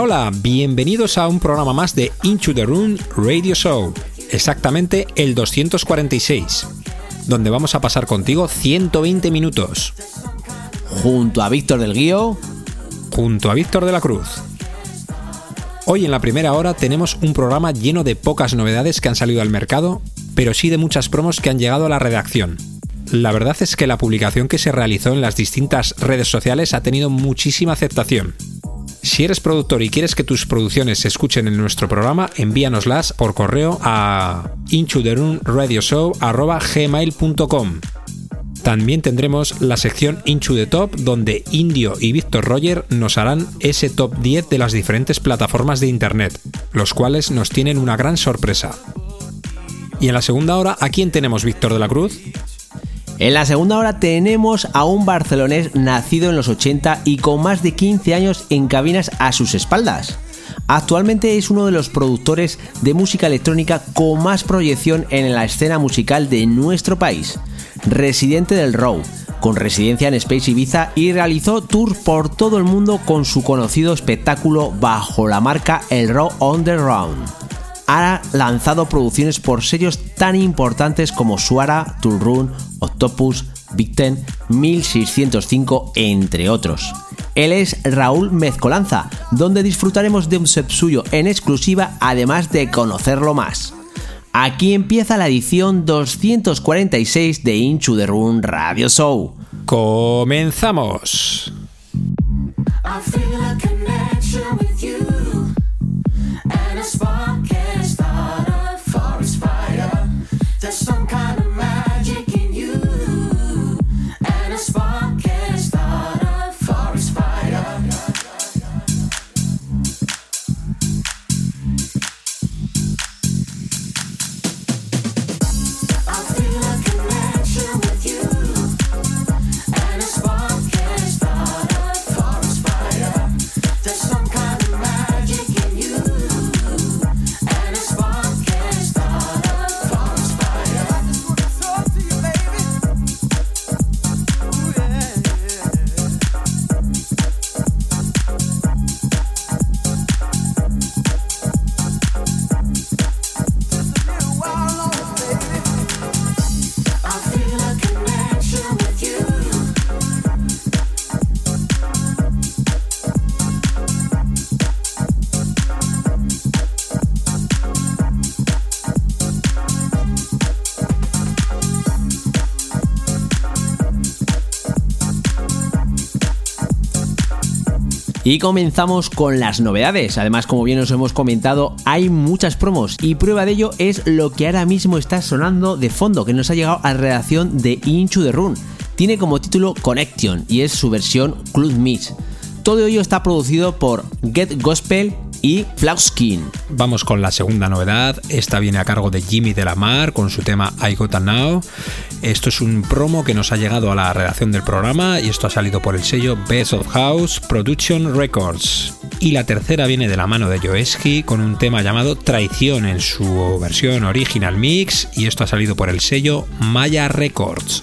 Hola, hola, bienvenidos a un programa más de Into the Room Radio Show, exactamente el 246, donde vamos a pasar contigo 120 minutos. Junto a Víctor del Guío. Junto a Víctor de la Cruz. Hoy en la primera hora tenemos un programa lleno de pocas novedades que han salido al mercado, pero sí de muchas promos que han llegado a la redacción. La verdad es que la publicación que se realizó en las distintas redes sociales ha tenido muchísima aceptación. Si eres productor y quieres que tus producciones se escuchen en nuestro programa, envíanoslas por correo a inchuderunradioshow.gmail.com También tendremos la sección Inchu the Top, donde Indio y Víctor Roger nos harán ese top 10 de las diferentes plataformas de Internet, los cuales nos tienen una gran sorpresa. Y en la segunda hora, ¿a quién tenemos Víctor de la Cruz? En la segunda hora tenemos a un barcelonés nacido en los 80 y con más de 15 años en cabinas a sus espaldas. Actualmente es uno de los productores de música electrónica con más proyección en la escena musical de nuestro país. Residente del Row, con residencia en Space Ibiza y realizó tours por todo el mundo con su conocido espectáculo bajo la marca El Raw Underground ha lanzado producciones por sellos tan importantes como Suara, Run, Octopus, Big Ten, 1605, entre otros. Él es Raúl Mezcolanza, donde disfrutaremos de un set suyo en exclusiva, además de conocerlo más. Aquí empieza la edición 246 de Inchu the Run Radio Show. ¡Comenzamos! Y comenzamos con las novedades. Además, como bien os hemos comentado, hay muchas promos y prueba de ello es lo que ahora mismo está sonando de fondo, que nos ha llegado a la redacción de Inchu the Run. Tiene como título Connection y es su versión Club Mix. Todo ello está producido por Get Gospel y Flauskin. Vamos con la segunda novedad. Esta viene a cargo de Jimmy de la Mar con su tema I Got Now. Esto es un promo que nos ha llegado a la redacción del programa y esto ha salido por el sello Best of House Production Records. Y la tercera viene de la mano de Joeski con un tema llamado Traición en su versión original mix y esto ha salido por el sello Maya Records.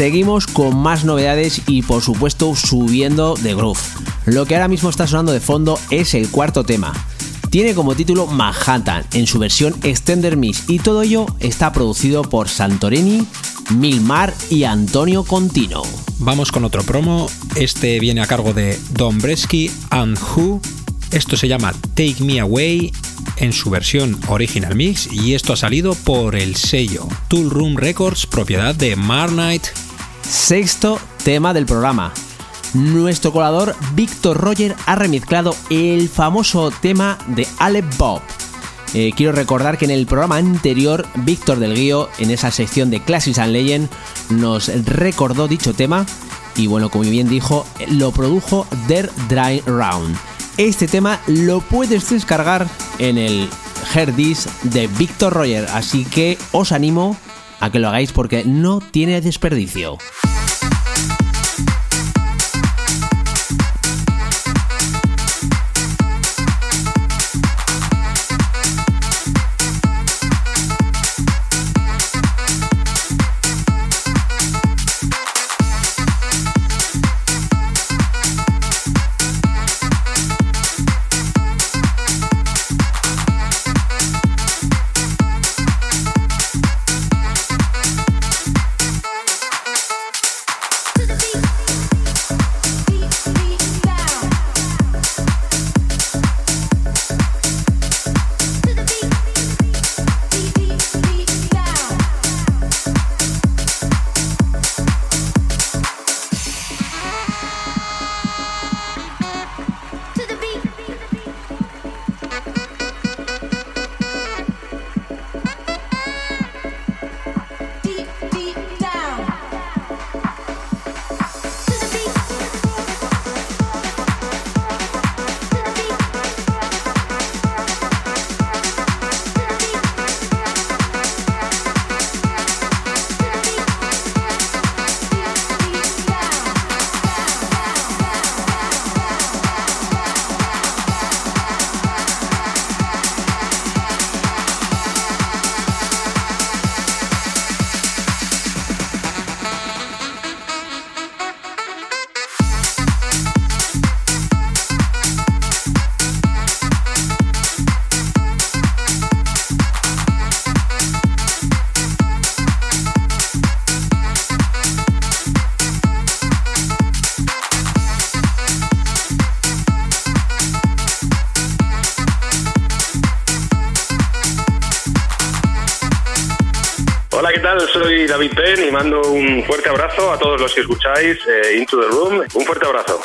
Seguimos con más novedades y por supuesto subiendo de groove. Lo que ahora mismo está sonando de fondo es el cuarto tema. Tiene como título Manhattan en su versión Extender Mix y todo ello está producido por Santorini, Milmar y Antonio Contino. Vamos con otro promo, este viene a cargo de Don Bresky and Who. Esto se llama Take Me Away en su versión Original Mix y esto ha salido por el sello Tool Room Records, propiedad de Mar Knight. Sexto tema del programa. Nuestro colador Víctor Roger ha remezclado el famoso tema de Alec Bob. Eh, quiero recordar que en el programa anterior, Víctor del Guío, en esa sección de Classics and Legend, nos recordó dicho tema y bueno, como bien dijo, lo produjo Der Dry Round. Este tema lo puedes descargar en el Herdis de Victor Roger, así que os animo a que lo hagáis porque no tiene desperdicio. Mando un fuerte abrazo a todos los que escucháis eh, Into the Room. Un fuerte abrazo.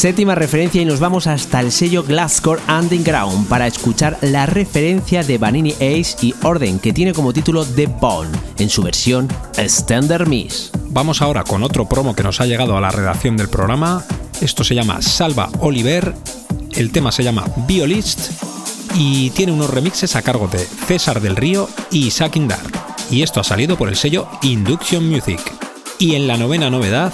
Séptima referencia y nos vamos hasta el sello Glasscore Underground para escuchar la referencia de Vanini Ace y Orden que tiene como título The Bone en su versión Standard Miss. Vamos ahora con otro promo que nos ha llegado a la redacción del programa. Esto se llama Salva Oliver, el tema se llama Biolist y tiene unos remixes a cargo de César del Río y Sacking Dark. Y esto ha salido por el sello Induction Music. Y en la novena novedad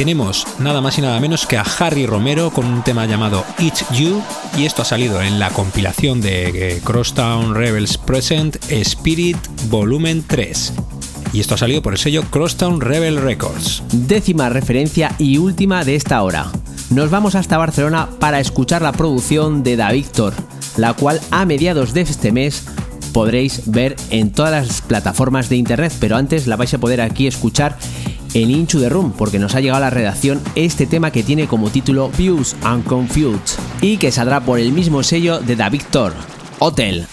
tenemos nada más y nada menos que a Harry Romero con un tema llamado It's You y esto ha salido en la compilación de eh, Crosstown Rebels Present Spirit Volumen 3. Y esto ha salido por el sello Crosstown Rebel Records. Décima referencia y última de esta hora. Nos vamos hasta Barcelona para escuchar la producción de Da Victor, la cual a mediados de este mes podréis ver en todas las plataformas de internet, pero antes la vais a poder aquí escuchar en Inchu the Room, porque nos ha llegado a la redacción este tema que tiene como título Views and Confused y que saldrá por el mismo sello de Da Victor, Hotel.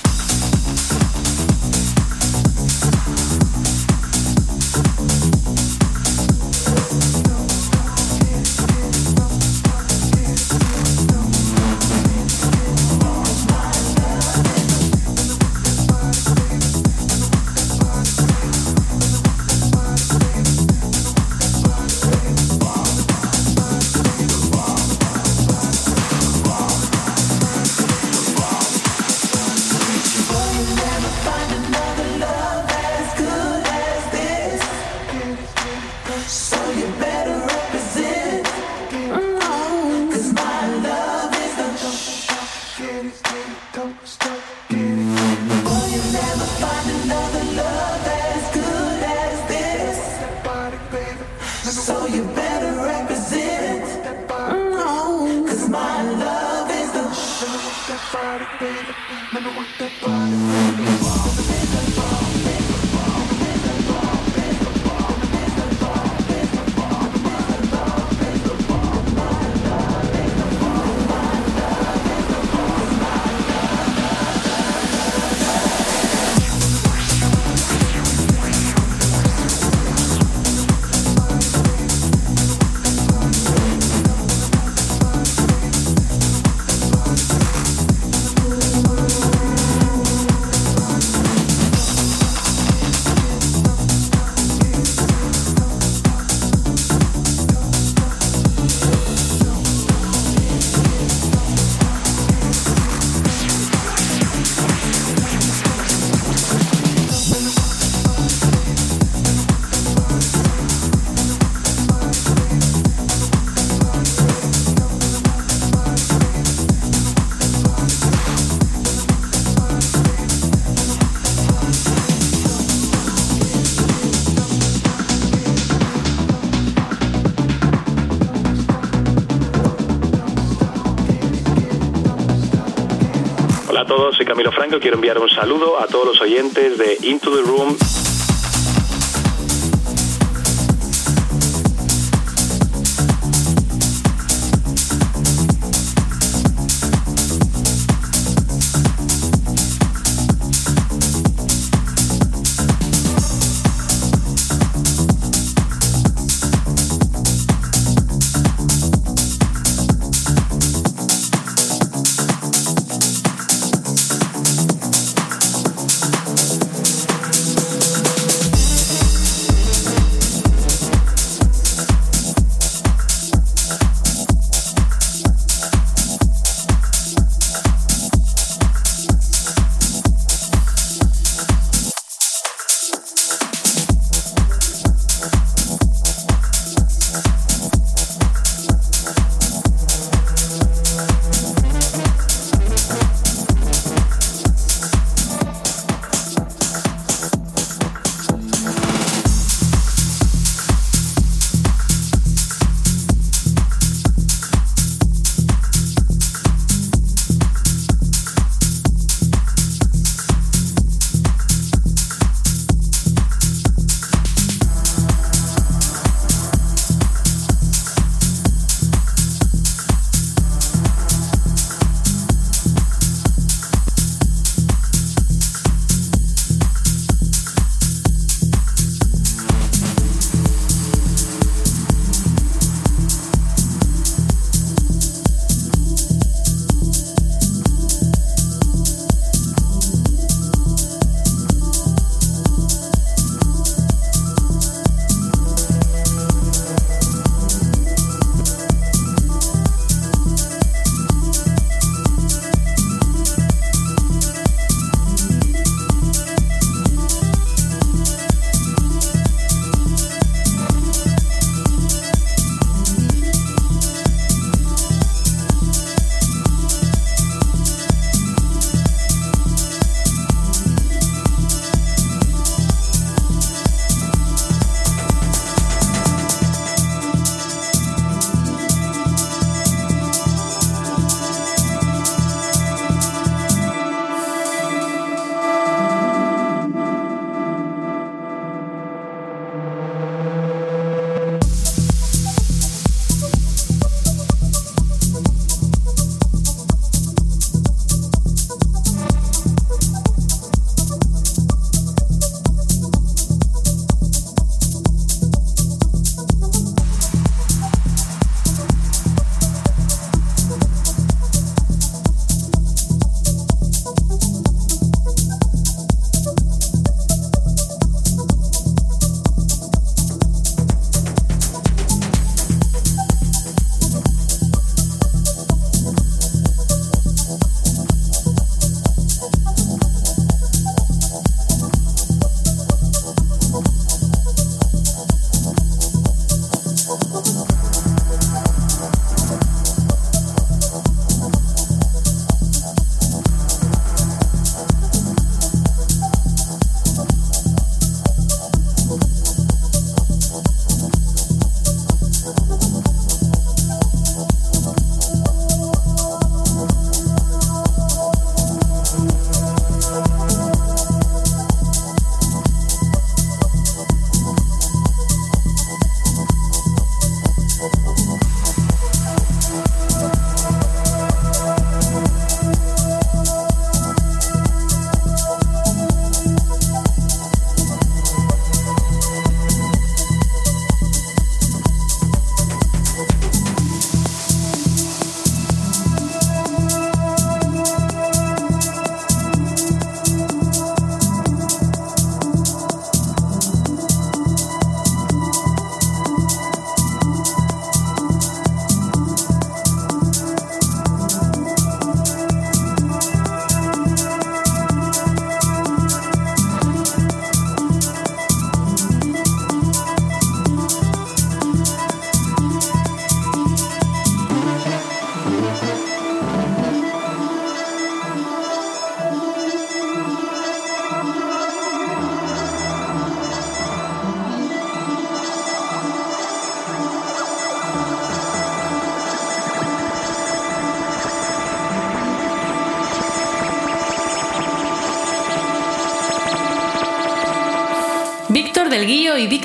Soy Camilo Franco. Quiero enviar un saludo a todos los oyentes de Into the Room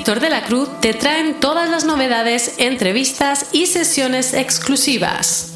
De la Cruz te traen todas las novedades, entrevistas y sesiones exclusivas.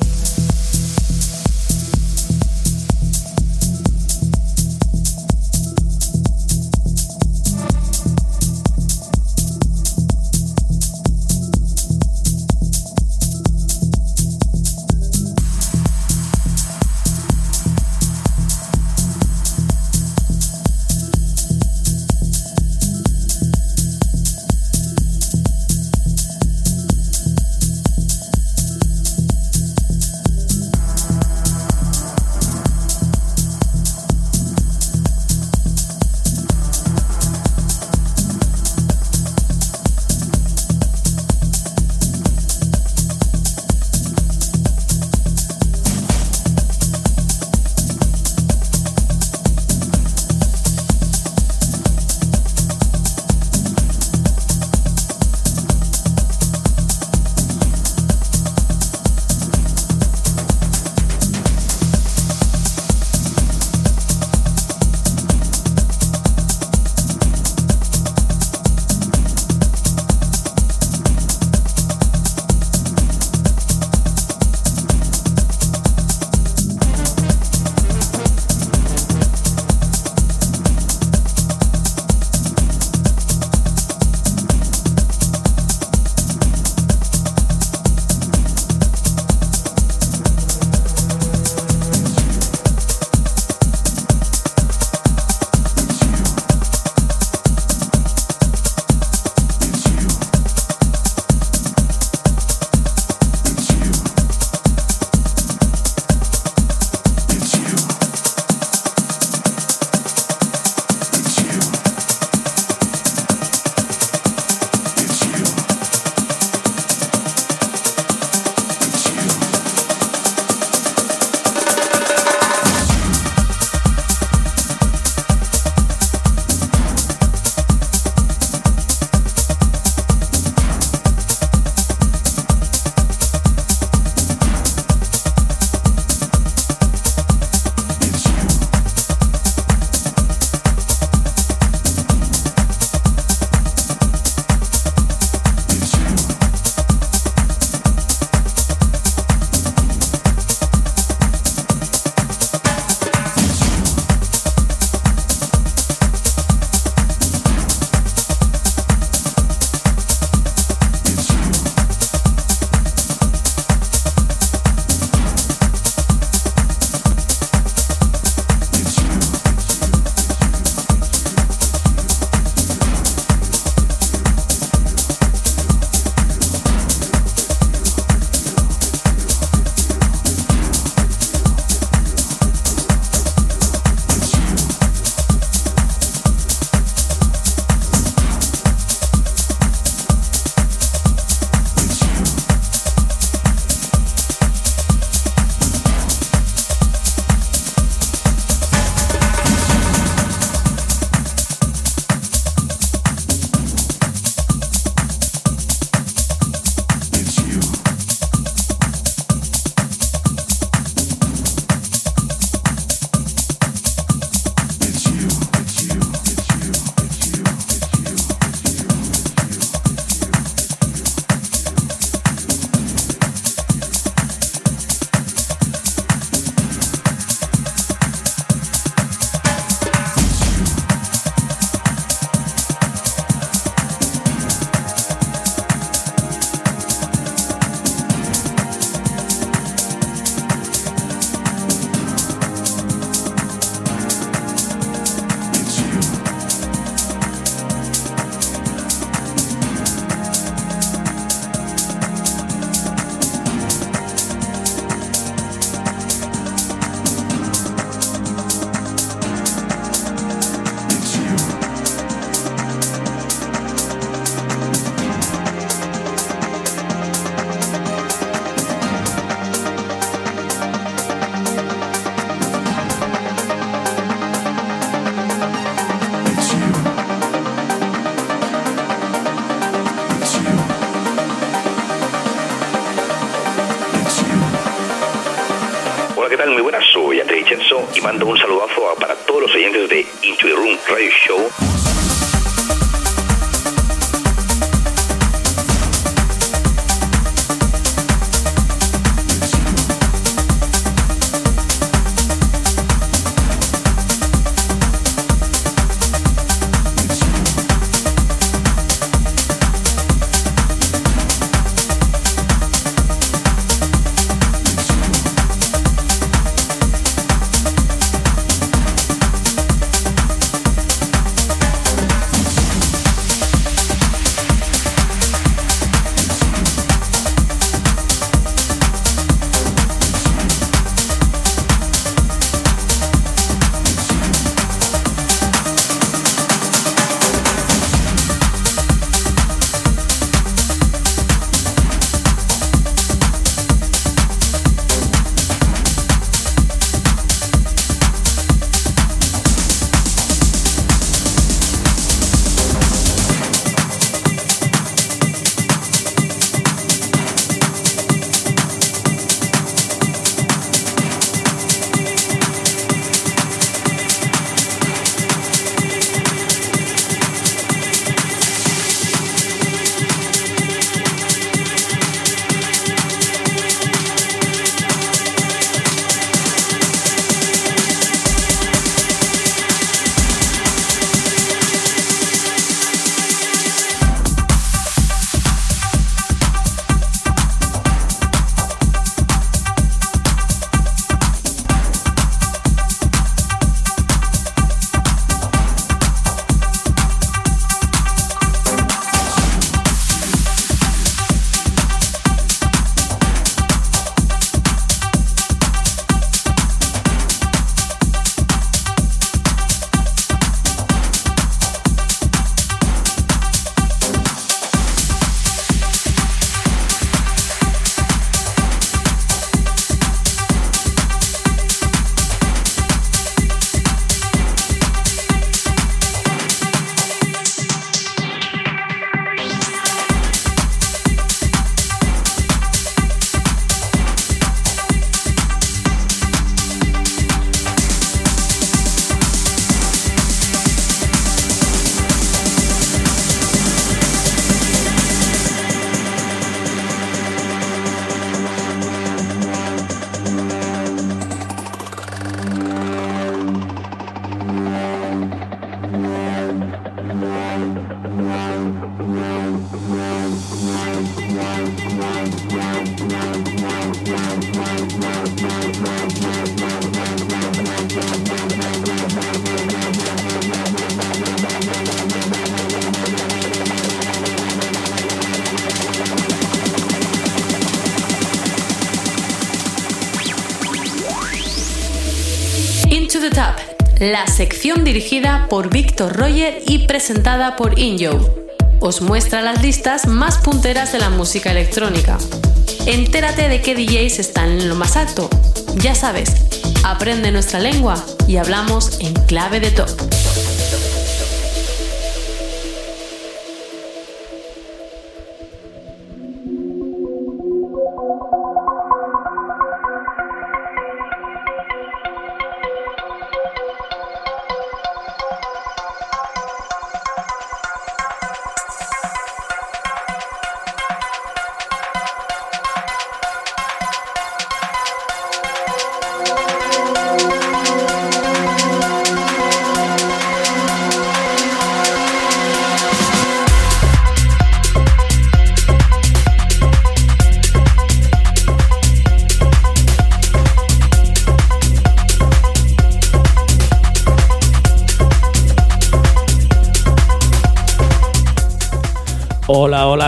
Radio Show. La sección dirigida por Víctor Roger y presentada por Injo. Os muestra las listas más punteras de la música electrónica. Entérate de qué DJs están en lo más alto. Ya sabes, aprende nuestra lengua y hablamos en clave de top.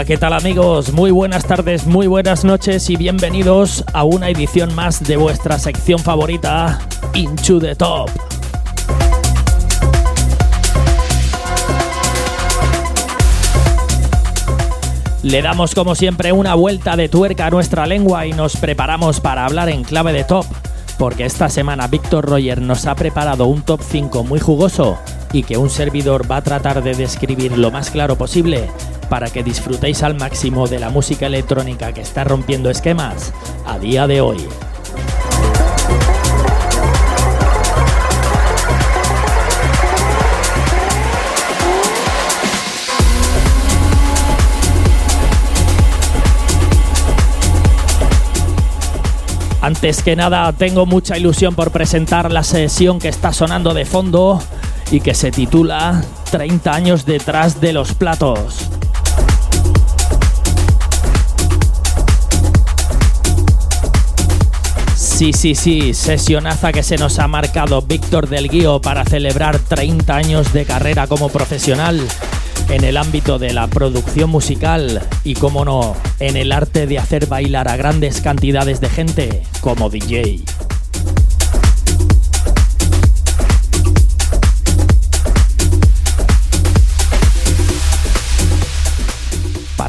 ¿Qué tal amigos? Muy buenas tardes, muy buenas noches y bienvenidos a una edición más de vuestra sección favorita, Into the Top. Le damos como siempre una vuelta de tuerca a nuestra lengua y nos preparamos para hablar en clave de top, porque esta semana Víctor Roger nos ha preparado un top 5 muy jugoso y que un servidor va a tratar de describir lo más claro posible para que disfrutéis al máximo de la música electrónica que está rompiendo esquemas a día de hoy. Antes que nada, tengo mucha ilusión por presentar la sesión que está sonando de fondo y que se titula 30 años detrás de los platos. Sí, sí, sí, sesionaza que se nos ha marcado Víctor del Guío para celebrar 30 años de carrera como profesional en el ámbito de la producción musical y, como no, en el arte de hacer bailar a grandes cantidades de gente como DJ.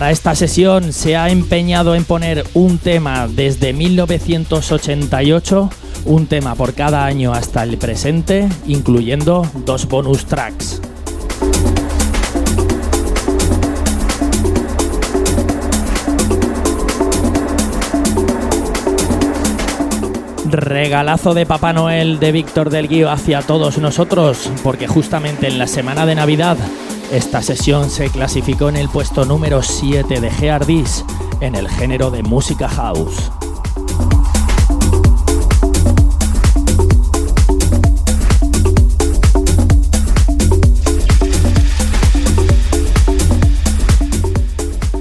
Para esta sesión se ha empeñado en poner un tema desde 1988, un tema por cada año hasta el presente, incluyendo dos bonus tracks. Regalazo de Papá Noel de Víctor del Guío hacia todos nosotros, porque justamente en la semana de Navidad esta sesión se clasificó en el puesto número 7 de Geardis en el género de música house.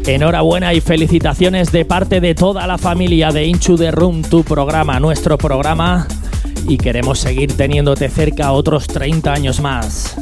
Enhorabuena y felicitaciones de parte de toda la familia de Inchu the Room, tu programa, nuestro programa, y queremos seguir teniéndote cerca otros 30 años más.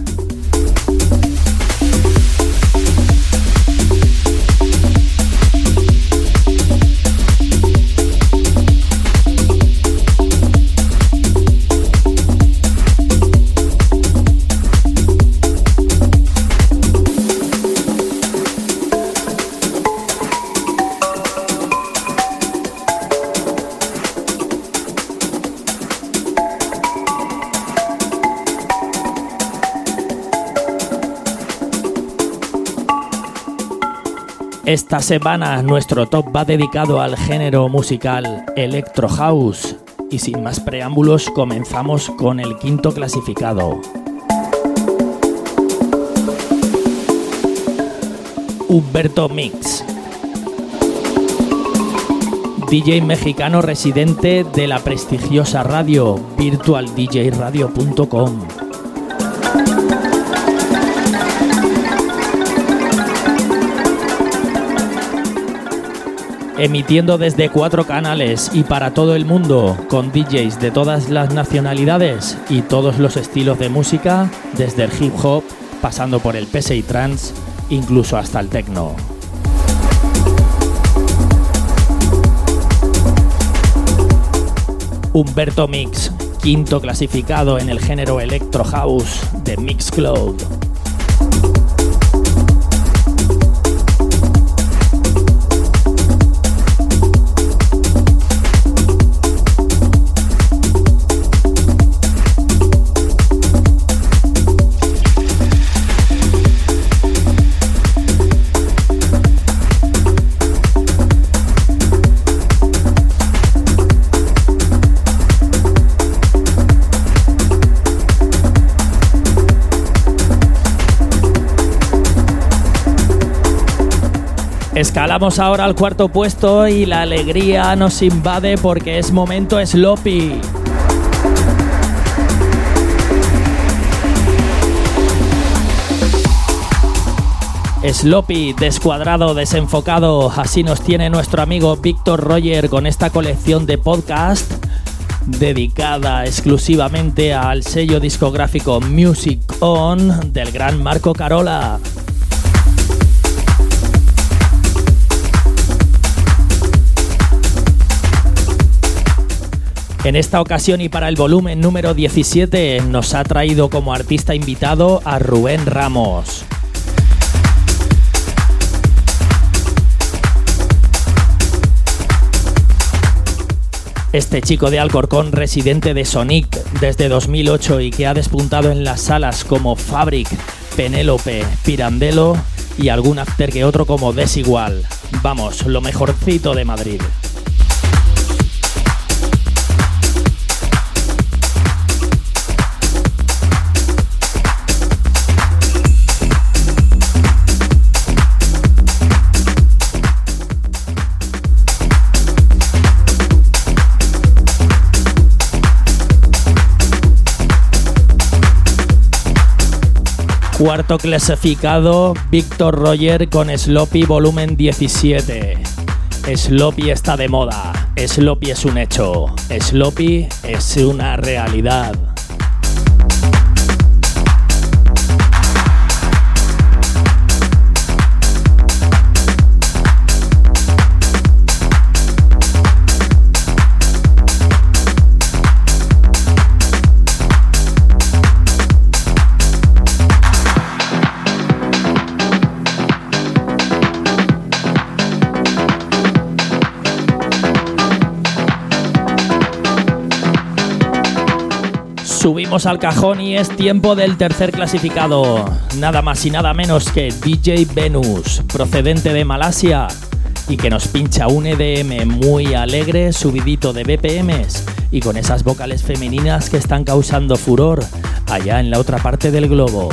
Esta semana nuestro top va dedicado al género musical Electro House y sin más preámbulos comenzamos con el quinto clasificado. Humberto Mix. DJ mexicano residente de la prestigiosa radio virtualdjradio.com. emitiendo desde cuatro canales y para todo el mundo, con DJs de todas las nacionalidades y todos los estilos de música, desde el hip hop, pasando por el PSI trance, incluso hasta el techno. Humberto Mix, quinto clasificado en el género Electro House de Mixcloud. Escalamos ahora al cuarto puesto y la alegría nos invade porque es momento sloppy. Sloppy, descuadrado, desenfocado, así nos tiene nuestro amigo Víctor Roger con esta colección de podcast dedicada exclusivamente al sello discográfico Music On del gran Marco Carola. En esta ocasión y para el volumen número 17 nos ha traído como artista invitado a Rubén Ramos. Este chico de Alcorcón, residente de Sonic desde 2008 y que ha despuntado en las salas como Fabric, Penélope, Pirandello y algún after que otro como Desigual. Vamos, lo mejorcito de Madrid. Cuarto clasificado, Víctor Roger con Sloppy volumen 17. Sloppy está de moda, Sloppy es un hecho, Sloppy es una realidad. Subimos al cajón y es tiempo del tercer clasificado. Nada más y nada menos que DJ Venus, procedente de Malasia y que nos pincha un EDM muy alegre, subidito de BPMs y con esas vocales femeninas que están causando furor allá en la otra parte del globo.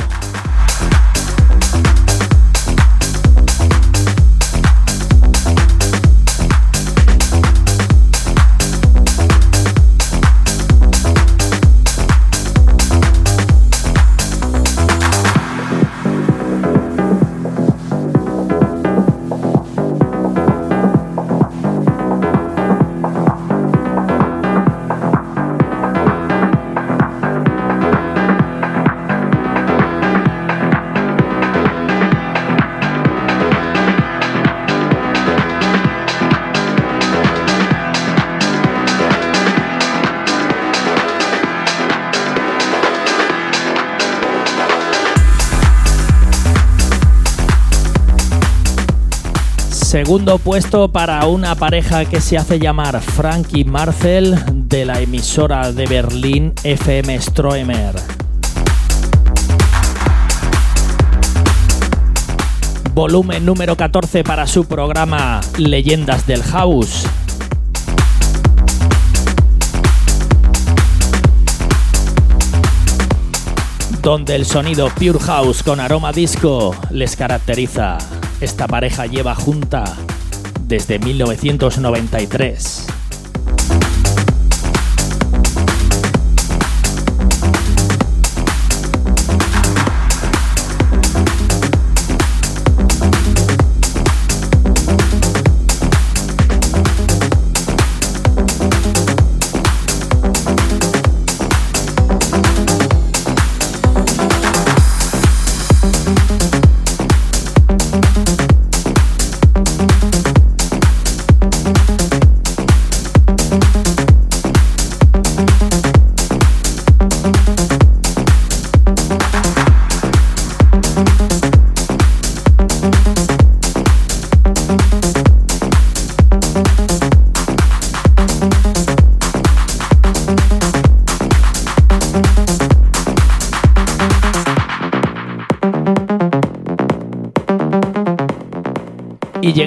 Segundo puesto para una pareja que se hace llamar Frankie Marcel de la emisora de Berlín FM Stroemer. Volumen número 14 para su programa Leyendas del House. Donde el sonido Pure House con aroma disco les caracteriza. Esta pareja lleva junta desde 1993.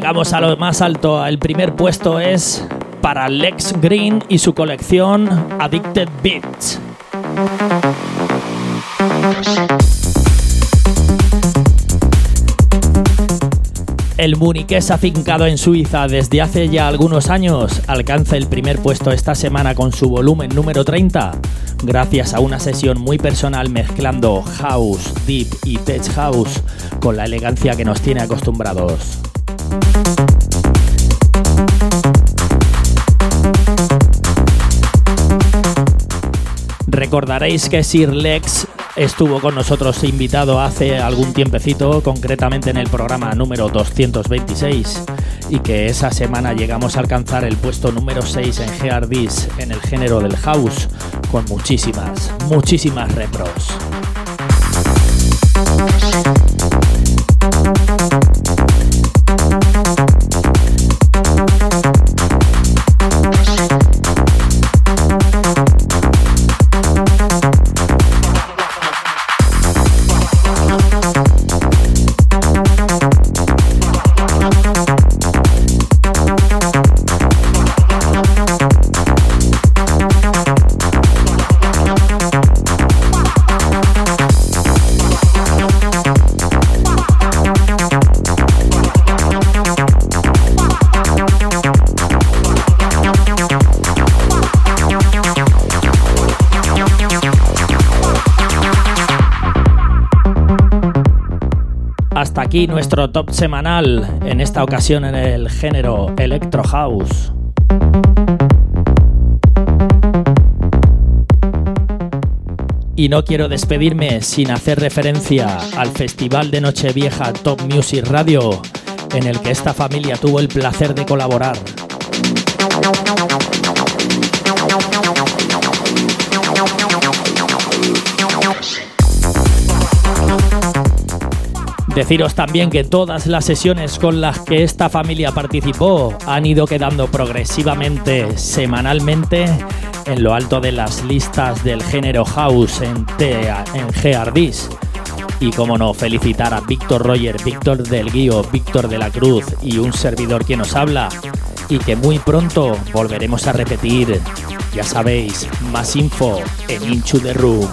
Llegamos a lo más alto. El primer puesto es para Lex Green y su colección Addicted Beats. El muniqués afincado en Suiza desde hace ya algunos años alcanza el primer puesto esta semana con su volumen número 30, gracias a una sesión muy personal mezclando house, deep y tech house con la elegancia que nos tiene acostumbrados. Recordaréis que Sir Lex estuvo con nosotros invitado hace algún tiempecito, concretamente en el programa número 226, y que esa semana llegamos a alcanzar el puesto número 6 en Geardis en el género del house, con muchísimas, muchísimas repros. Aquí nuestro top semanal, en esta ocasión en el género Electro House. Y no quiero despedirme sin hacer referencia al Festival de Nochevieja Top Music Radio, en el que esta familia tuvo el placer de colaborar. Deciros también que todas las sesiones con las que esta familia participó han ido quedando progresivamente, semanalmente, en lo alto de las listas del género house en, en Y como no, felicitar a Víctor Roger, Víctor del Guío, Víctor de la Cruz y un servidor que nos habla. Y que muy pronto volveremos a repetir. Ya sabéis, más info en Inchu the Room.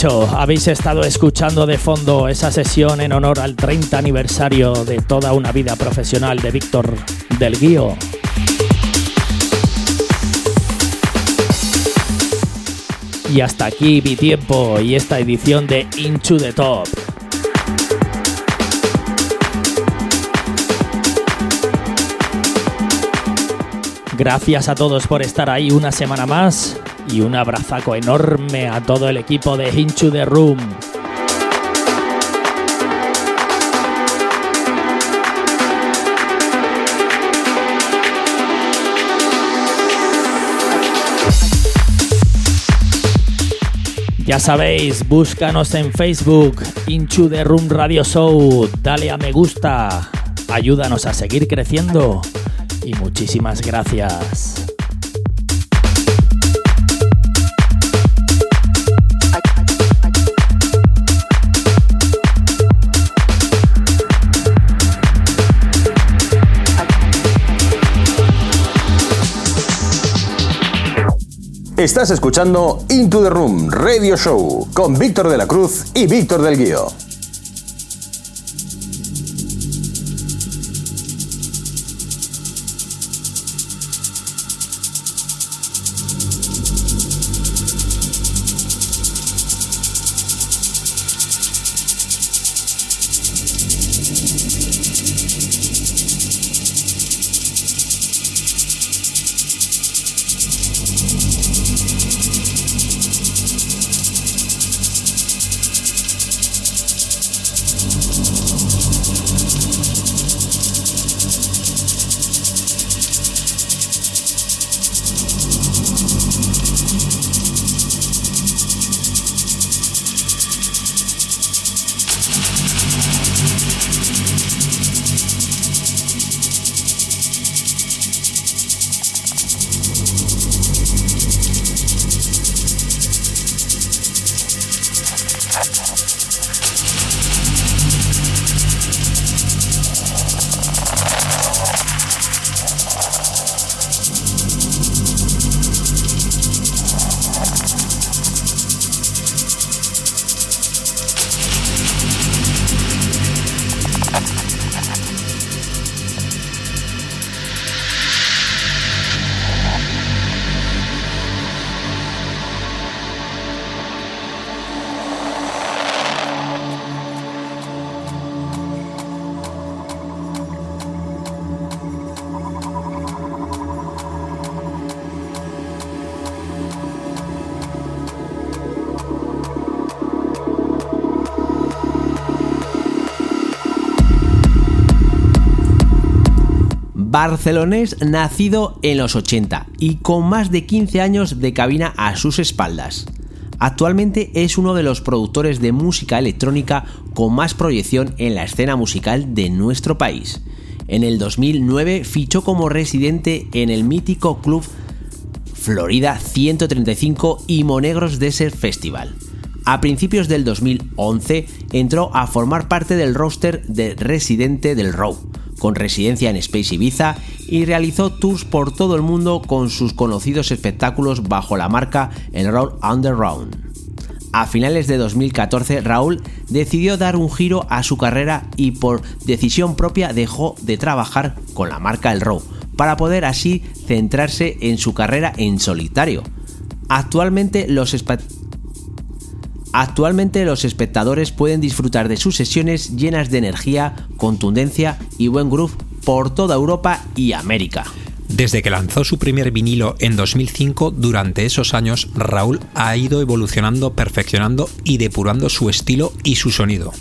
Dicho, habéis estado escuchando de fondo esa sesión en honor al 30 aniversario de toda una vida profesional de Víctor del Guío. Y hasta aquí mi tiempo y esta edición de Into the Top. Gracias a todos por estar ahí una semana más y un abrazaco enorme a todo el equipo de Hinchu the Room. Ya sabéis, búscanos en Facebook, Inchu the Room Radio Show, dale a me gusta, ayúdanos a seguir creciendo y muchísimas gracias. Estás escuchando Into the Room Radio Show con Víctor de la Cruz y Víctor del Guío. Barcelonés nacido en los 80 y con más de 15 años de cabina a sus espaldas. Actualmente es uno de los productores de música electrónica con más proyección en la escena musical de nuestro país. En el 2009 fichó como residente en el mítico club Florida 135 y Monegros Desert Festival. A principios del 2011 entró a formar parte del roster de residente del Row, con residencia en Space Ibiza y realizó tours por todo el mundo con sus conocidos espectáculos bajo la marca El Roll Underground. A finales de 2014, Raúl decidió dar un giro a su carrera y por decisión propia dejó de trabajar con la marca El Row para poder así centrarse en su carrera en solitario. Actualmente los, Actualmente los espectadores pueden disfrutar de sus sesiones llenas de energía, contundencia y buen groove por toda Europa y América. Desde que lanzó su primer vinilo en 2005, durante esos años Raúl ha ido evolucionando, perfeccionando y depurando su estilo y su sonido.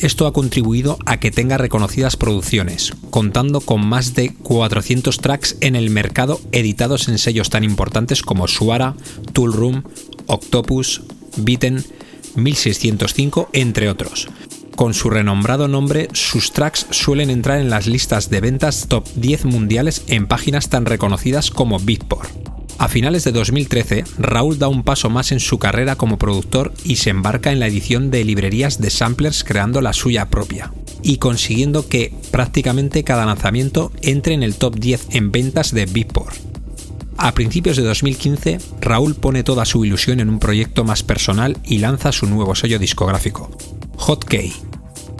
Esto ha contribuido a que tenga reconocidas producciones, contando con más de 400 tracks en el mercado editados en sellos tan importantes como Suara, Tool Room, Octopus, Beaten 1605, entre otros. Con su renombrado nombre, sus tracks suelen entrar en las listas de ventas top 10 mundiales en páginas tan reconocidas como Beatport. A finales de 2013, Raúl da un paso más en su carrera como productor y se embarca en la edición de librerías de samplers creando la suya propia y consiguiendo que prácticamente cada lanzamiento entre en el top 10 en ventas de Beatport. A principios de 2015, Raúl pone toda su ilusión en un proyecto más personal y lanza su nuevo sello discográfico, Hot K,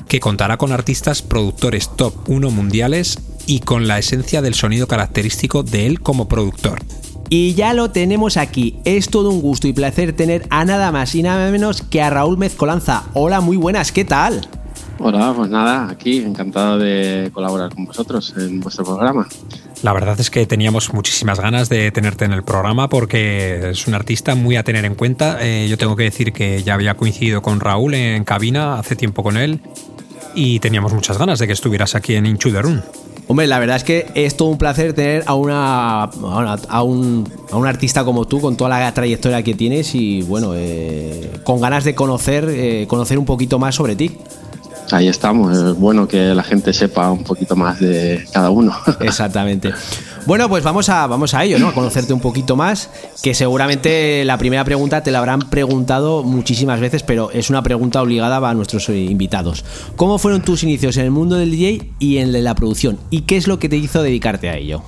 que contará con artistas productores top 1 mundiales y con la esencia del sonido característico de él como productor. Y ya lo tenemos aquí. Es todo un gusto y placer tener a nada más y nada menos que a Raúl Mezcolanza. Hola, muy buenas, ¿qué tal? Hola, pues nada, aquí encantado de colaborar con vosotros en vuestro programa. La verdad es que teníamos muchísimas ganas de tenerte en el programa porque es un artista muy a tener en cuenta. Eh, yo tengo que decir que ya había coincidido con Raúl en cabina hace tiempo con él y teníamos muchas ganas de que estuvieras aquí en Room. Hombre, la verdad es que es todo un placer tener a una a un, a un artista como tú con toda la trayectoria que tienes y bueno, eh, con ganas de conocer eh, conocer un poquito más sobre ti ahí estamos. Es bueno que la gente sepa un poquito más de cada uno. Exactamente. Bueno, pues vamos a, vamos a ello, ¿no? A conocerte un poquito más, que seguramente la primera pregunta te la habrán preguntado muchísimas veces, pero es una pregunta obligada a nuestros invitados. ¿Cómo fueron tus inicios en el mundo del DJ y en la producción? ¿Y qué es lo que te hizo dedicarte a ello?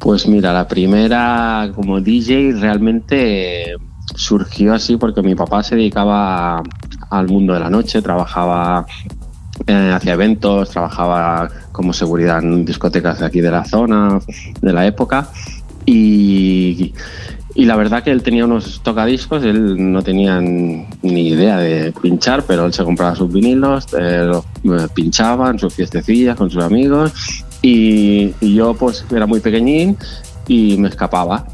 Pues mira, la primera como DJ realmente surgió así porque mi papá se dedicaba al mundo de la noche, trabajaba eh, hacía eventos, trabajaba como seguridad en discotecas de aquí de la zona, de la época. Y, la verdad que él tenía unos tocadiscos, él no tenía ni idea de pinchar, pero él se compraba sus vinilos, eh, los eh, pinchaba en sus fiestecillas con sus amigos y, y yo pues era muy pequeñín y me escapaba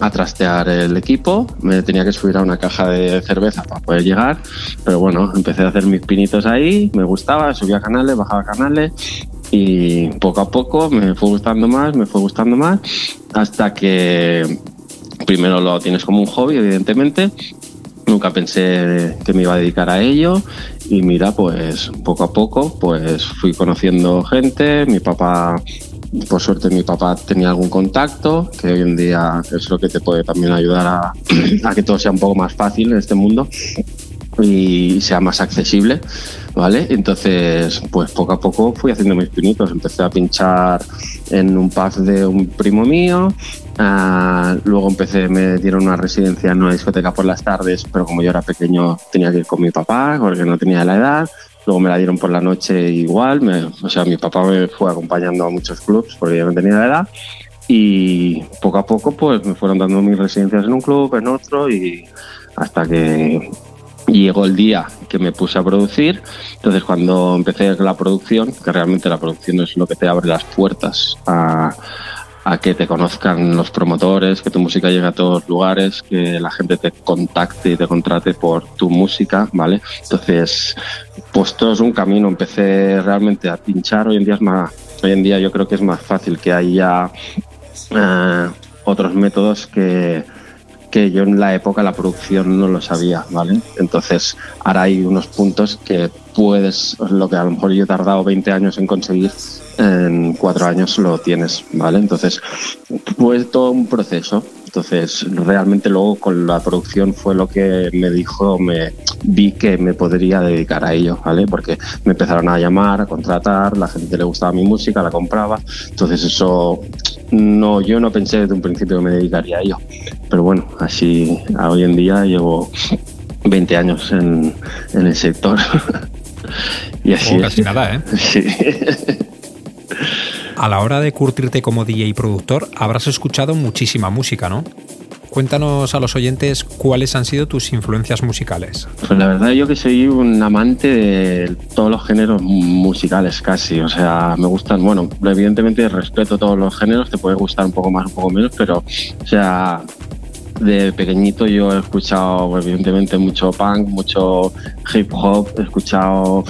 a trastear el equipo, me tenía que subir a una caja de cerveza para poder llegar, pero bueno, empecé a hacer mis pinitos ahí, me gustaba, subía canales, bajaba canales y poco a poco me fue gustando más, me fue gustando más, hasta que primero lo tienes como un hobby, evidentemente, nunca pensé que me iba a dedicar a ello y mira, pues poco a poco pues fui conociendo gente, mi papá por suerte mi papá tenía algún contacto, que hoy en día es lo que te puede también ayudar a, que todo sea un poco más fácil en este mundo. y sea más accesible, ¿vale? Entonces, pues poco a poco fui haciendo mis pinitos. Empecé a pinchar en un pub de un primo mío, ah, luego empecé, me dieron una residencia en una discoteca por las tardes, pero como yo era pequeño tenía que ir con mi papá porque no tenía la edad. Luego me la dieron por la noche igual, o sea, mi papá me fue acompañando a muchos clubs porque yo no tenía edad y poco a poco pues me fueron dando mis residencias en un club, en otro y hasta que llegó el día que me puse a producir. Entonces, cuando empecé la producción, que realmente la producción es lo que te abre las puertas a, que te conozcan los promotores, que tu música llegue a todos lugares, que la gente te contacte y te contrate por tu música, ¿vale? Entonces, pues todo es un camino. Empecé realmente a pinchar. Hoy en día es más, hoy en día yo creo que es más fácil que haya eh, otros métodos que que yo en la época la producción no lo sabía, ¿vale? Entonces, ahora hay unos puntos que puedes, lo que a lo mejor yo he tardado 20 años en conseguir, en cuatro años lo tienes, ¿vale? Entonces, fue todo un proceso. Entonces, realmente luego con la producción fue lo que me dijo, me vi que me podría dedicar a ello, ¿vale? Porque me empezaron a llamar, a contratar, la gente le gustaba mi música, la compraba. Entonces, eso no, yo no pensé desde un principio que me dedicaría a ello. Pero bueno, así hoy en día llevo 20 años en, el sector. y así. casi nada, ¿eh? Sí. A la hora de curtirte como DJ y productor, habrás escuchado muchísima música, ¿no? Cuéntanos a los oyentes cuáles han sido tus influencias musicales. Pues la verdad yo que soy un amante de todos los géneros musicales casi, o sea, me gustan, bueno, evidentemente respeto todos los géneros, te puede gustar un poco más, un poco menos, pero, o sea, de pequeñito yo he escuchado evidentemente mucho punk, mucho hip hop, he escuchado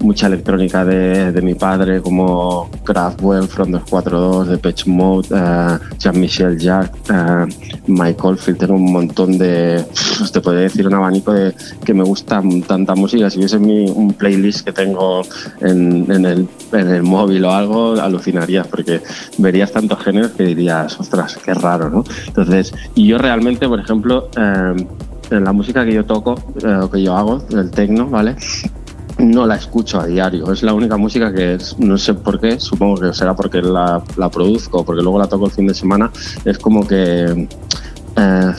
mucha electrónica de, de, mi padre como Kraftwerk, Front 242, Depeche Mode, uh, Jean-Michel Jacques, uh, Michael Field, tengo un montón de, te podría decir un abanico de que me gusta tanta música, si hubiese mi, un playlist que tengo en, en, el, en el móvil o algo, alucinarías porque verías tantos géneros que dirías, ostras, qué raro, ¿no? Entonces, y yo realmente, por ejemplo, eh, la música que yo toco, eh, que yo hago, el techno, ¿vale? No la escucho a diario. Es la única música que no sé por qué, supongo que será porque la, la produzco, porque luego la toco el fin de semana. Es como que eh,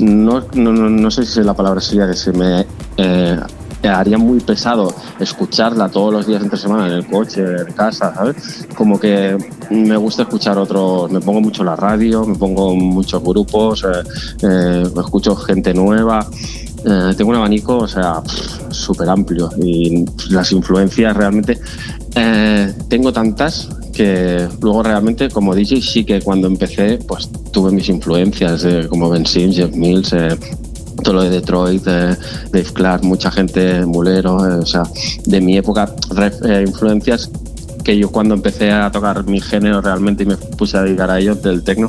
no, no, no, sé si la palabra sería que se me eh, haría muy pesado escucharla todos los días entre semana en el coche, en casa, ¿sabes? Como que me gusta escuchar otros, me pongo mucho la radio, me pongo muchos grupos, eh, escucho gente nueva. Eh, tengo un abanico, o sea, súper amplio y las influencias realmente eh, tengo tantas que luego realmente como DJ sí que cuando empecé pues tuve mis influencias como Ben Sims, Jeff Mills, eh, todo lo de Detroit, Dave Clark, mucha gente, Mulero, o sea, de mi época, influencias que yo cuando empecé a tocar mi género realmente y me puse a dedicar a ello del techno,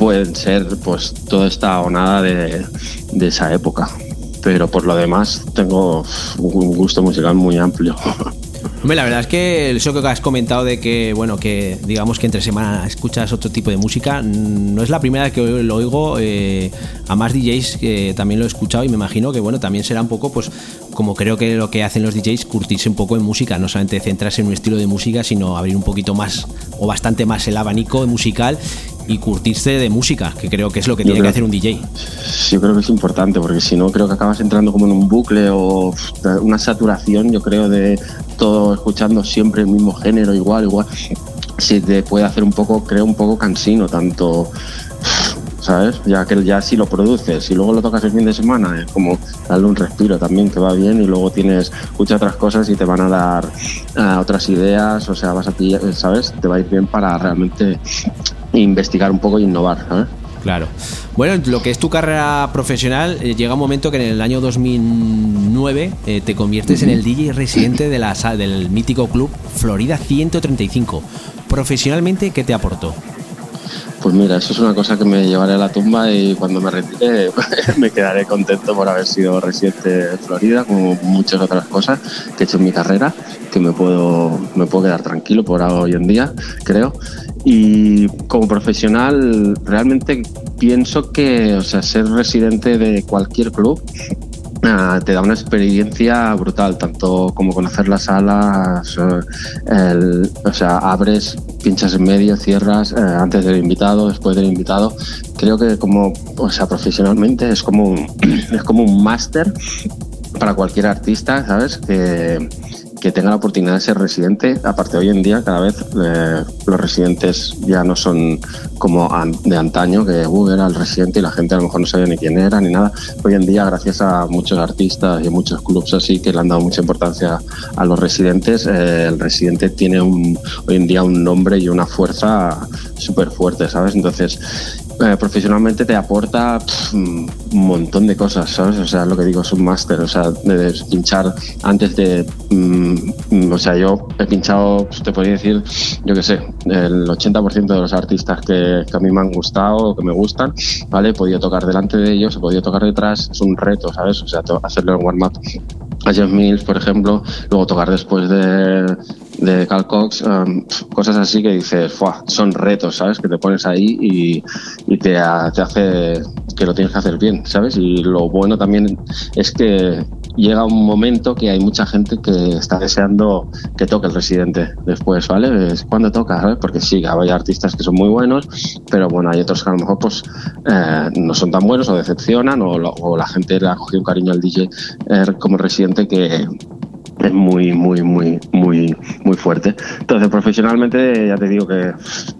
pueden ser pues toda esta onada de, de esa época. Pero por lo demás tengo un gusto musical muy amplio. Hombre, la verdad es que eso que has comentado de que, bueno, que digamos que entre semana escuchas otro tipo de música, no es la primera vez que lo oigo eh, a más DJs también lo he escuchado y me imagino que, bueno, también será un poco, pues, como creo que lo que hacen los DJs, curtirse un poco en música, no solamente centrarse en un estilo de música, sino abrir un poquito más o bastante más el abanico musical y curtirse de música, que creo que es lo que tiene que hacer un DJ. Sí, creo que es importante, porque si no, creo que acabas entrando como en un bucle o una saturación, yo creo, de todo escuchando siempre el mismo género, igual, igual. Si te puede hacer un poco, creo, un poco cansino, tanto. ¿Sabes? Ya que ya si lo produces y luego lo tocas el fin de semana, es como darle un respiro también que va bien y luego tienes, escucha otras cosas y te van a dar eh, otras ideas, o sea, vas a ¿sabes? Te va a ir bien para realmente investigar un poco e innovar. Claro. Bueno, lo que es tu carrera profesional, eh, llega un momento que en el año 2009 eh, te conviertes en el DJ residente de la, del mítico club Florida 135. Profesionalmente, ¿qué te aportó? Pues mira, eso es una cosa que me llevaré a la tumba y cuando me retire me quedaré contento por haber sido residente de Florida, como muchas otras cosas que he hecho en mi carrera, que me puedo, me puedo quedar tranquilo por hoy en día, creo. Y como profesional, realmente pienso que, o sea, ser residente de cualquier club ah, te da una experiencia brutal, tanto como conocer las salas, el- o sea, abres, pinchas en medio, cierras, eh, antes del invitado, después del invitado. Creo que como, o sea, profesionalmente es como un, es como un máster para cualquier artista, ¿sabes? Que, que tenga la oportunidad de ser residente. Aparte, hoy en día, cada vez eh, los residentes ya no son como de antaño, que uh, era el residente y la gente a lo mejor no sabía ni quién era ni nada. Hoy en día, gracias a muchos artistas y muchos clubs así que le han dado mucha importancia a los residentes, eh, el residente tiene un, hoy en día un nombre y una fuerza súper fuerte, ¿sabes? Entonces, eh, profesionalmente te aporta pf, un montón de cosas, ¿sabes? O sea, lo que digo es un máster, o sea, de pinchar antes de... mm, mm, o sea, yo he pinchado, pues, te podría decir, yo qué sé, el 80% de los artistas que, que a mí me han gustado que me gustan, ¿vale? He podido tocar delante de ellos, he podido tocar detrás, es un reto, ¿sabes? O sea, hacerle un warm-up a Jeff Mills, por ejemplo, luego tocar después de, de Cal Cox, um, cosas así que dices, "Fua, son retos, ¿sabes? Que te pones ahí y, y te, te hace que lo tienes que hacer bien, ¿sabes? Y lo bueno también es que llega un momento que hay mucha gente que está deseando que toque el residente después, ¿vale? Es cuando toca, ¿sabes? Porque sí, hay artistas que son muy buenos, pero bueno, hay otros que a lo mejor pues eh, no son tan buenos o decepcionan o, o la gente le ha cogido un cariño al DJ eh, como residente que es muy, muy, muy, muy, muy fuerte. Entonces, profesionalmente, ya te digo que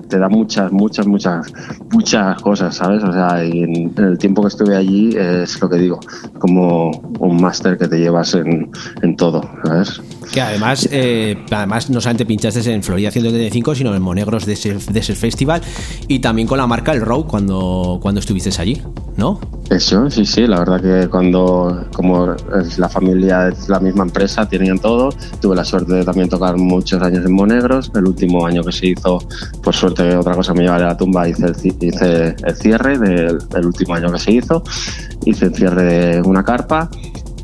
te da muchas, muchas, muchas, muchas cosas, ¿sabes? O sea, y en, en el tiempo que estuve allí es lo que digo, como un máster que te llevas en, en todo, ¿sabes? Que además, eh, además no solamente pinchaste en Florida 135, sino en Monegros de ese, de ese festival y también con la marca El Row cuando, cuando estuviste allí, ¿no? Eso, sí, sí, la verdad que cuando, como la familia es la misma empresa, todo, tuve la suerte de también tocar muchos años en Monegros, el último año que se hizo, por suerte otra cosa me llevaré a la tumba, hice el, hice el cierre del, último año que se hizo, hice el cierre de una carpa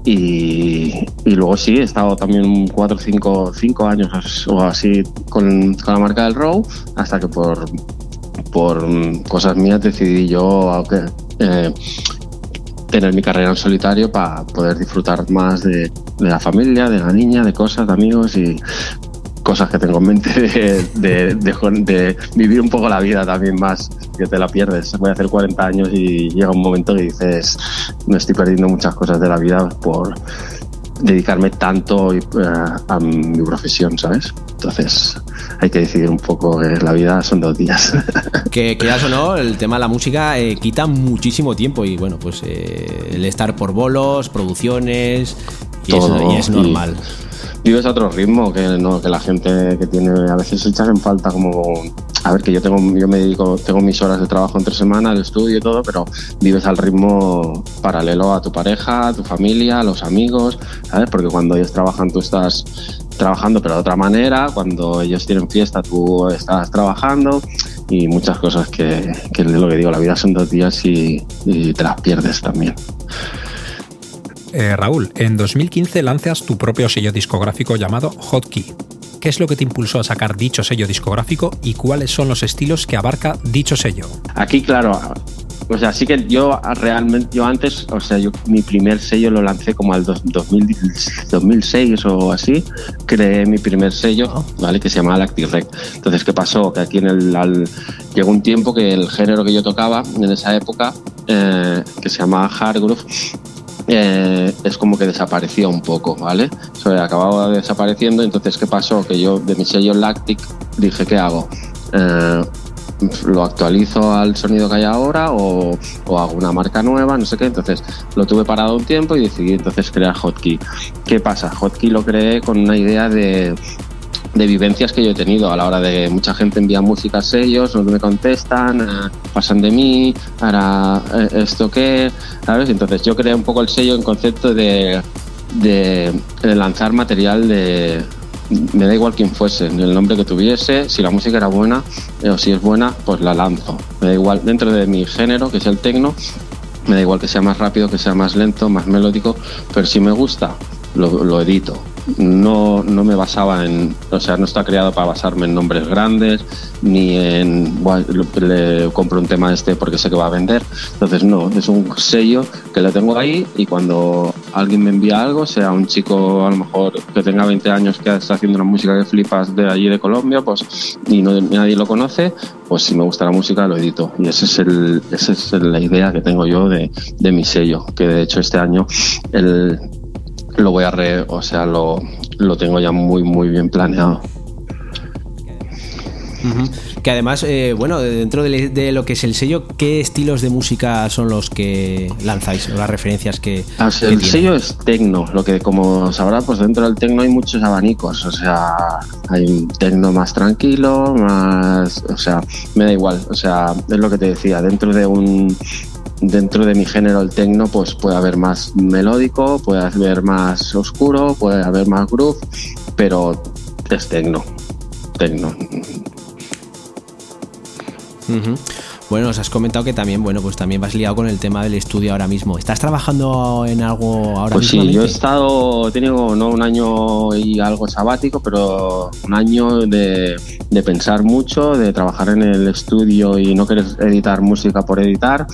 y, y luego sí, he estado también cuatro, cinco, cinco años o así con, con la marca del Row, hasta que por, por cosas mías decidí yo eh, tener mi carrera en solitario para poder disfrutar más de, de la familia, de la niña, de cosas, de amigos y cosas que tengo en mente de, de- de- vivir un poco la vida también más, que te la pierdes. Voy a hacer 40 años y llega un momento que dices, me estoy perdiendo muchas cosas de la vida por dedicarme tanto eh, a mi profesión, ¿sabes? Entonces hay que decidir un poco que la vida son dos días. Que quieras o no, el tema de la música eh, quita muchísimo tiempo y bueno, pues eh, el estar por bolos, producciones y, Todo, es, y es y- normal. vives a otro ritmo que no que la gente que tiene a veces echas en falta como a ver que yo tengo yo me dedico tengo mis horas de trabajo entre semana el estudio y todo pero vives al ritmo paralelo a tu pareja a tu familia a los amigos sabes porque cuando ellos trabajan tú estás trabajando pero de otra manera. Cuando ellos tienen fiesta tú estás trabajando. Y muchas cosas que, que es lo que digo la vida son dos días y, y te las pierdes también Eh, Raúl, en 2015 lanzas tu propio sello discográfico llamado Hotkey. ¿Qué es lo que te impulsó a sacar dicho sello discográfico y cuáles son los estilos que abarca dicho sello? Aquí, claro, o sea, sí que yo realmente, yo antes, o sea, yo mi primer sello lo lancé como al dos- 2000 2006 o así, creé mi primer sello, ¿vale? Que se llamaba Lactic Rec. Entonces, ¿qué pasó? Que aquí en el, llegó un tiempo que el género que yo tocaba en esa época, eh, que se llamaba Hard Groove, eh, es como que desaparecía un poco, ¿vale? O sea, acababa desapareciendo, entonces, ¿qué pasó? Que yo de mi sello Lactic dije, ¿qué hago? Eh, lo actualizo al sonido que hay ahora o hago una marca nueva, no sé qué. Entonces lo tuve parado un tiempo y decidí entonces crear Hotkey. ¿Qué pasa? Hotkey lo creé con una idea de, de vivencias que yo he tenido a la hora de mucha gente envía música a sellos, no me contestan, eh, pasan de mí, ahora eh, esto qué, ¿sabes? Entonces yo creé un poco el sello en concepto de, de, lanzar material de me da igual quién fuese, el nombre que tuviese, si la música era buena eh, o si es buena, pues la lanzo. Me da igual dentro de mi género, que es el tecno, me da igual que sea más rápido, que sea más lento, más melódico, pero si me gusta, lo, lo edito. No, no me basaba en, o sea, no está creado para basarme en nombres grandes, ni en, "Buah, lo- le compro un tema este porque sé que va a vender. Entonces, no, es un sello que le tengo ahí y cuando alguien me envía algo, sea un chico a lo mejor que tenga 20 años que está haciendo una música que flipas de allí de Colombia, pues y no, nadie lo conoce, pues si me gusta la música lo edito. Y esa es, el, esa es la idea que tengo yo de, de mi sello, que de hecho este año el, lo voy a re, o sea, lo, lo tengo ya muy, muy bien planeado. Que además, eh, bueno, dentro de, lo que es el sello, ¿qué estilos de música son los que lanzáis? Las referencias que. Ah, el sello es tecno, lo que como sabrá, pues dentro del tecno hay muchos abanicos. O sea, hay un tecno más tranquilo, más. O sea, me da igual. O sea, es lo que te decía, dentro de un dentro de mi género el tecno pues puede haber más melódico, puede haber más oscuro, puede haber más groove, pero es tecno, tecno. Bueno, os has comentado que también, bueno, pues también vas liado con el tema del estudio ahora mismo. ¿Estás trabajando en algo ahora Pues sí, yo he estado, he tenido no un año y algo sabático, pero un año de, de pensar mucho, de trabajar en el estudio y no querer editar música por editar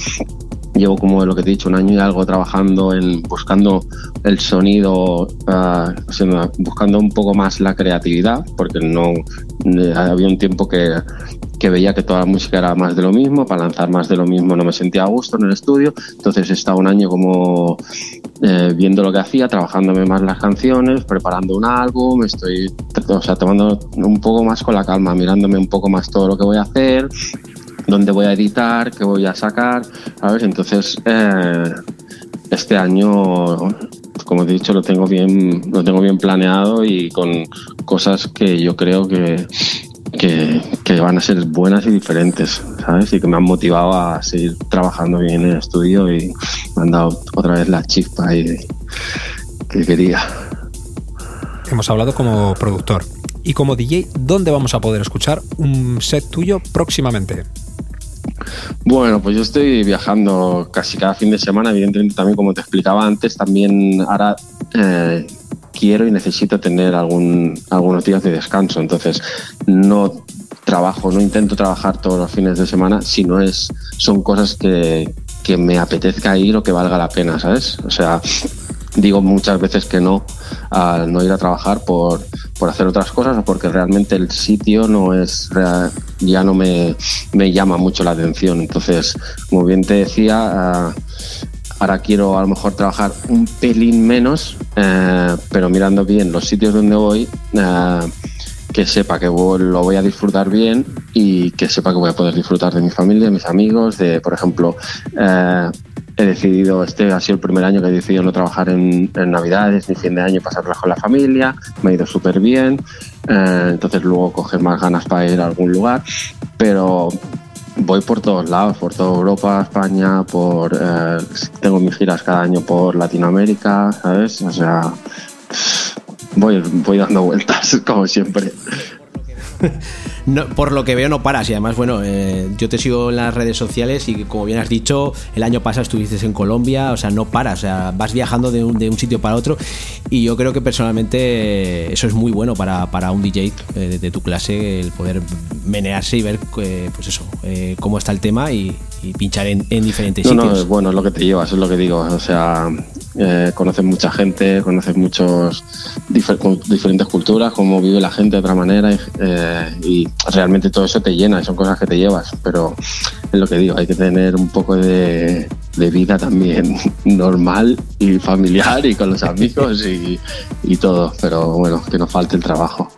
llevo como lo que te he dicho un año y algo trabajando en buscando el sonido ah, buscando un poco más la creatividad porque no eh, había un tiempo que, que veía que toda la música era más de lo mismo para lanzar más de lo mismo no me sentía a gusto en el estudio. Entonces he estado un año como eh, viendo lo que hacía trabajándome más las canciones preparando un álbum estoy o sea tomando un poco más con la calma mirándome un poco más todo lo que voy a hacer dónde voy a editar, qué voy a sacar, ¿sabes? Entonces, eh, este año, como he dicho, lo tengo bien, lo tengo bien planeado y con cosas que yo creo que, que, van a ser buenas y diferentes, ¿sabes? Y que me han motivado a seguir trabajando bien en el estudio y me han dado otra vez la chispa ahí que quería. Hemos hablado como productor. Y como DJ, ¿dónde vamos a poder escuchar un set tuyo próximamente? Bueno, pues yo estoy viajando casi cada fin de semana, evidentemente también como te explicaba antes, también ahora eh, quiero y necesito tener algún, algunos días de descanso, entonces no trabajo, no intento trabajar todos los fines de semana, si no es, son cosas que, que me apetezca ir o que valga la pena, ¿sabes? O sea, digo muchas veces que no al no ir a trabajar por, por hacer otras cosas o porque realmente el sitio no es ya no me, me llama mucho la atención. Entonces, como bien te decía, ah, ahora quiero a lo mejor trabajar un pelín menos, eh, pero mirando bien los sitios donde voy, eh, que sepa que lo voy a disfrutar bien y que sepa que voy a poder disfrutar de mi familia, de mis amigos, de, por ejemplo, eh, he decidido, este ha sido el primer año que he decidido no trabajar en, Navidades ni fin de año, pasarlas con la familia, me ha ido súper bien, eh, entonces luego coger más ganas para ir a algún lugar, pero voy por todos lados, por toda Europa, España, por eh, tengo mis giras cada año por Latinoamérica, ¿sabes? O sea, voy, voy dando vueltas como siempre. por lo que veo no paras. Y además, bueno, eh, yo te sigo en las redes sociales y como bien has dicho, el año pasado estuviste en Colombia, o sea, no paras, o sea, vas viajando de un, de un sitio para otro. Y yo creo que personalmente eso es muy bueno para, un DJ eh, de, tu clase, el poder menearse y ver, eh, pues eso, cómo está el tema y, pinchar en, diferentes sitios. No, bueno, es lo que te llevas, es lo que digo, o sea, conoces mucha gente, conoces muchos diferentes culturas, cómo vive la gente de otra manera y realmente todo eso te llena, son cosas que te llevas, pero es lo que digo, hay que tener un poco de, vida también normal y familiar y con los amigos y, y todo, pero bueno, que no falte el trabajo.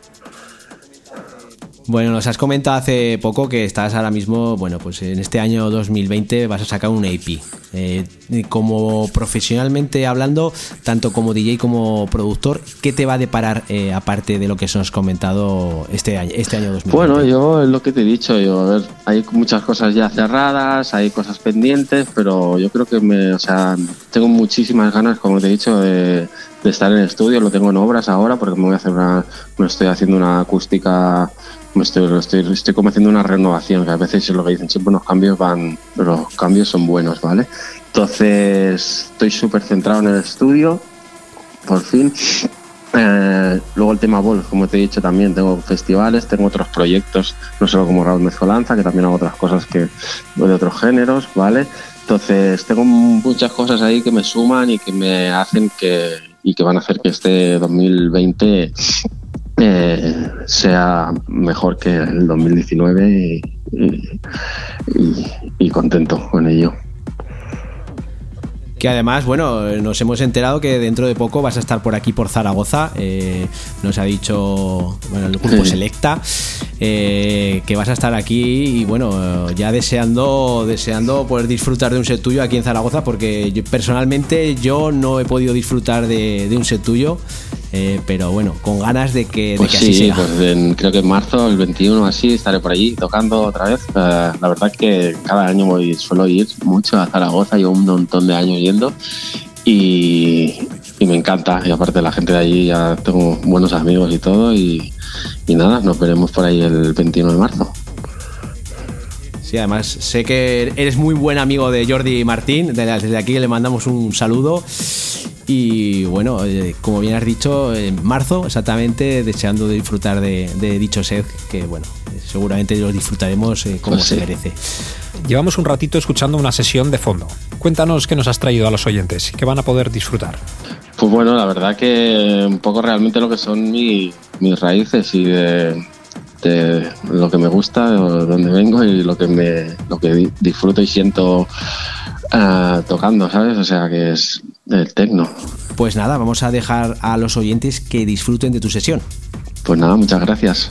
Bueno, nos has comentado hace poco que estás ahora mismo, bueno, pues en este año 2020 vas a sacar un AP. Eh, como profesionalmente hablando, tanto como DJ como productor, ¿qué te va a deparar eh, aparte de lo que nos has comentado este año, este año 2020? Bueno, yo es lo que te he dicho, yo, a ver, hay muchas cosas ya cerradas, hay cosas pendientes, pero yo creo que me, o sea, tengo muchísimas ganas, como te he dicho, de, estar en el estudio, lo tengo en obras ahora porque me voy a hacer una, me estoy haciendo una acústica Estoy, como haciendo una renovación, que a veces es lo que dicen, siempre los cambios van, los cambios son buenos, ¿vale? Entonces, estoy súper centrado en el estudio, por fin. Eh, luego el tema Vol, como te he dicho también, tengo festivales, tengo otros proyectos, no solo como Raúl Mezcolanza, que también hago otras cosas que de otros géneros, ¿vale? Entonces tengo muchas cosas ahí que me suman y que me hacen que y que van a hacer que este 2020 eh, sea mejor que el 2019 y, y- y contento con ello. Que además, bueno, nos hemos enterado que dentro de poco vas a estar por aquí por Zaragoza. eh, nos ha dicho bueno, el grupo Sí. Selecta eh, que vas a estar aquí y bueno, ya deseando, deseando poder disfrutar de un set tuyo aquí en Zaragoza porque yo, personalmente yo no he podido disfrutar de, de un set tuyo, eh, pero bueno, con ganas de que, de Pues así sí, sea. pues en- creo que en marzo, el 21 así, estaré por allí tocando otra vez. Eh, la verdad es que cada año voy, suelo ir mucho a Zaragoza, llevo un montón de años yendo y, y me encanta. Y aparte la gente de allí ya tengo buenos amigos y todo y, y nada, nos veremos por ahí el 21 de marzo. Sí, además sé que eres muy buen amigo de Jordi Martín. de- Desde aquí le mandamos un saludo. Y bueno, eh, como bien has dicho, en marzo, exactamente, deseando de disfrutar de, de dicho set, que bueno, seguramente los disfrutaremos eh, como Pues se merece. Llevamos un ratito escuchando una sesión de fondo. Cuéntanos qué nos has traído a los oyentes y qué van a poder disfrutar. Pues bueno, la verdad que un poco realmente lo que son mi- mis raíces y de, de lo que me gusta, de donde vengo y lo que me lo que di- disfruto y siento ah, tocando, ¿sabes? O sea que es el tecno. Pues nada, vamos a dejar a los oyentes que disfruten de tu sesión. Pues nada, muchas gracias.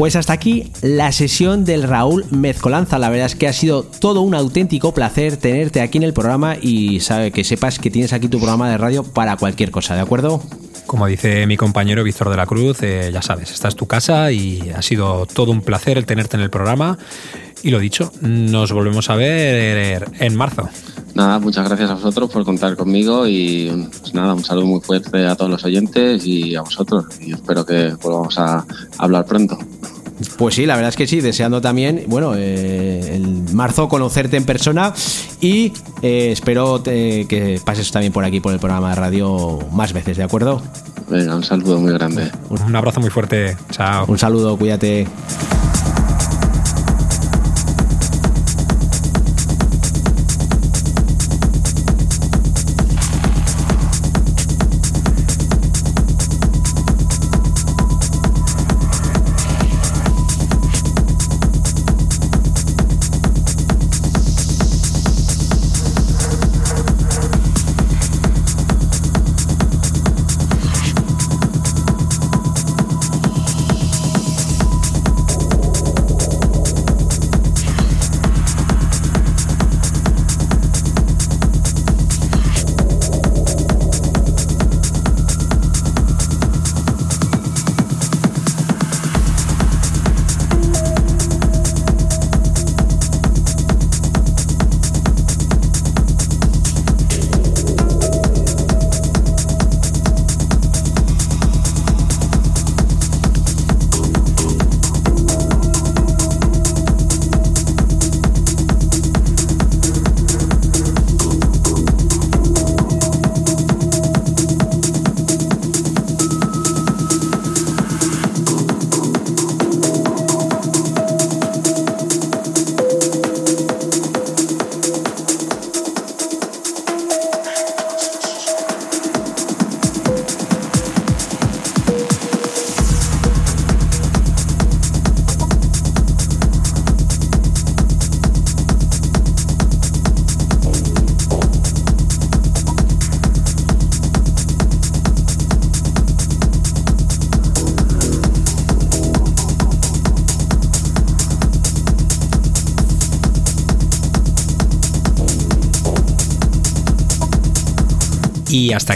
Pues hasta aquí la sesión del Raúl Mezcolanza. La verdad es que ha sido todo un auténtico placer tenerte aquí en el programa y sabe que sepas que tienes aquí tu programa de radio para cualquier cosa, ¿de acuerdo? Como dice mi compañero Víctor de la Cruz, eh, ya sabes, esta es tu casa y ha sido todo un placer el tenerte en el programa. Y lo dicho, nos volvemos a ver en marzo. Nada, muchas gracias a vosotros por contar conmigo y pues nada, un saludo muy fuerte a todos los oyentes y a vosotros. Y espero que volvamos a hablar pronto. Pues sí, la verdad es que sí, deseando también, bueno, eh, el marzo conocerte en persona y eh, espero que pases también por aquí por el programa de radio más veces, ¿de acuerdo? Venga, un saludo muy grande. Un abrazo muy fuerte. Chao. Un saludo, cuídate.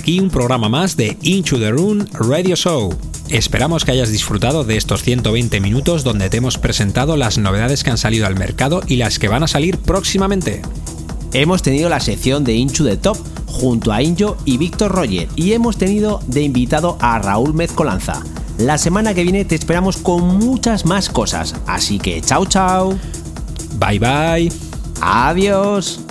Aquí un programa más de Into the Room Radio Show. Esperamos que hayas disfrutado de estos 120 minutos donde te hemos presentado las novedades que han salido al mercado y las que van a salir próximamente. Hemos tenido la sección de Into the Top junto a Injo y Víctor Roger y hemos tenido de invitado a Raúl Mezcolanza. La semana que viene te esperamos con muchas más cosas, así que chao chao. Bye bye. Adiós.